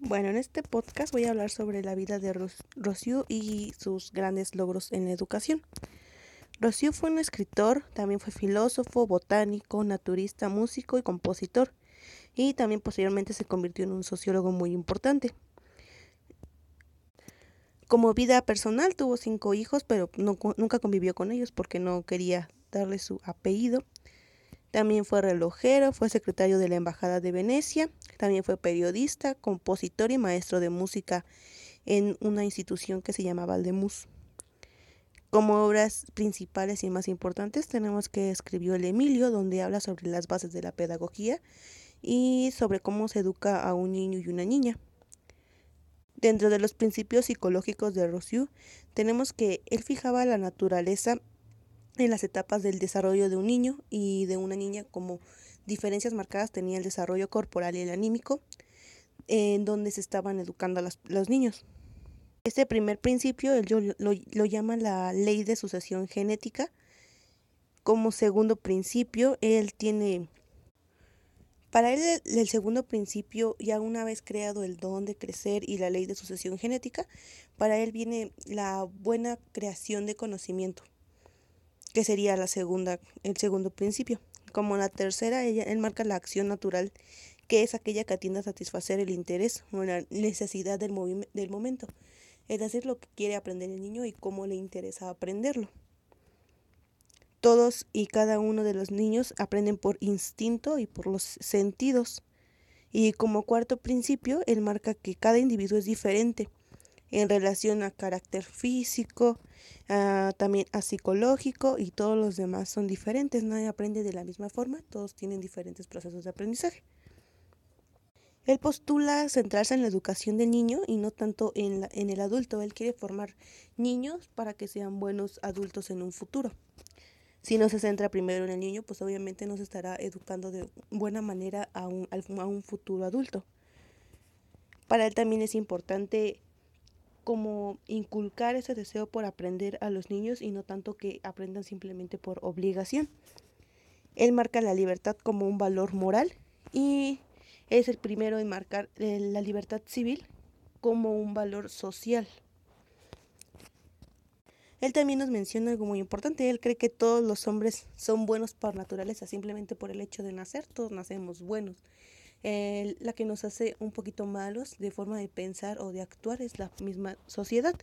Bueno, en este podcast voy a hablar sobre la vida de Ros y sus grandes logros en la educación. Rossiu fue un escritor, también fue filósofo, botánico, naturista, músico y compositor, y también posteriormente se convirtió en un sociólogo muy importante. Como vida personal tuvo cinco hijos, pero nunca convivió con ellos porque no quería darle su apellido. También fue relojero, fue secretario de la Embajada de Venecia, también fue periodista, compositor y maestro de música en una institución que se llamaba Aldemus. Como obras principales y más importantes tenemos que escribió El Emilio, donde habla sobre las bases de la pedagogía y sobre cómo se educa a un niño y una niña. Dentro de los principios psicológicos de Rousseau, tenemos que él fijaba la naturaleza en las etapas del desarrollo de un niño y de una niña como diferencias marcadas tenía el desarrollo corporal y el anímico, en donde se estaban educando a los, niños. Este primer principio él lo, lo llama la ley de sucesión genética. Como segundo principio, él tiene para él el, segundo principio, ya una vez creado el don de crecer y la ley de sucesión genética, para él viene la buena creación de conocimiento que sería la segunda, el segundo principio. Como la tercera, ella, él marca la acción natural, que es aquella que atiende a satisfacer el interés o la necesidad del, del momento, es decir, lo que quiere aprender el niño y cómo le interesa aprenderlo. Todos y cada uno de los niños aprenden por instinto y por los sentidos. Y como cuarto principio, él marca que cada individuo es diferente en relación a carácter físico, también a psicológico y todos los demás son diferentes, nadie aprende de la misma forma, todos tienen diferentes procesos de aprendizaje. Él postula centrarse en la educación del niño y no tanto en, en el adulto. Él quiere formar niños para que sean buenos adultos en un futuro. Si no se centra primero en el niño, pues obviamente no se estará educando de buena manera a un, a un futuro adulto. Para él también es importante como inculcar ese deseo por aprender a los niños y no tanto que aprendan simplemente por obligación. Él marca la libertad como un valor moral y es el primero en marcar eh, la libertad civil como un valor social. Él también nos menciona algo muy importante. Él cree que todos los hombres son buenos por naturaleza, simplemente por el hecho de nacer, todos nacemos buenos la que nos hace un poquito malos de forma de pensar o de actuar es la misma sociedad,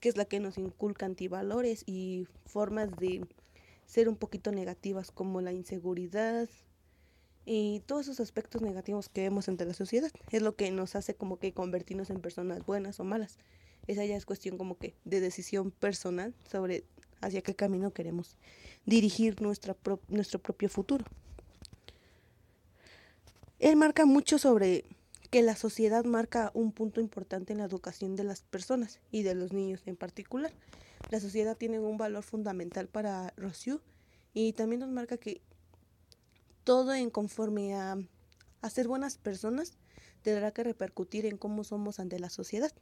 que es la que nos inculca antivalores y formas de ser un poquito negativas como la inseguridad y todos esos aspectos negativos que vemos entre la sociedad. Es lo que nos hace como que convertirnos en personas buenas o malas. Esa ya es cuestión como que de decisión personal sobre hacia qué camino queremos dirigir nuestra nuestro propio futuro. Él marca mucho sobre que la sociedad marca un punto importante en la educación de las personas y de los niños en particular. La sociedad tiene un valor fundamental para Rossiu y también nos marca que todo en conforme a, a ser buenas personas tendrá que repercutir en cómo somos ante la sociedad.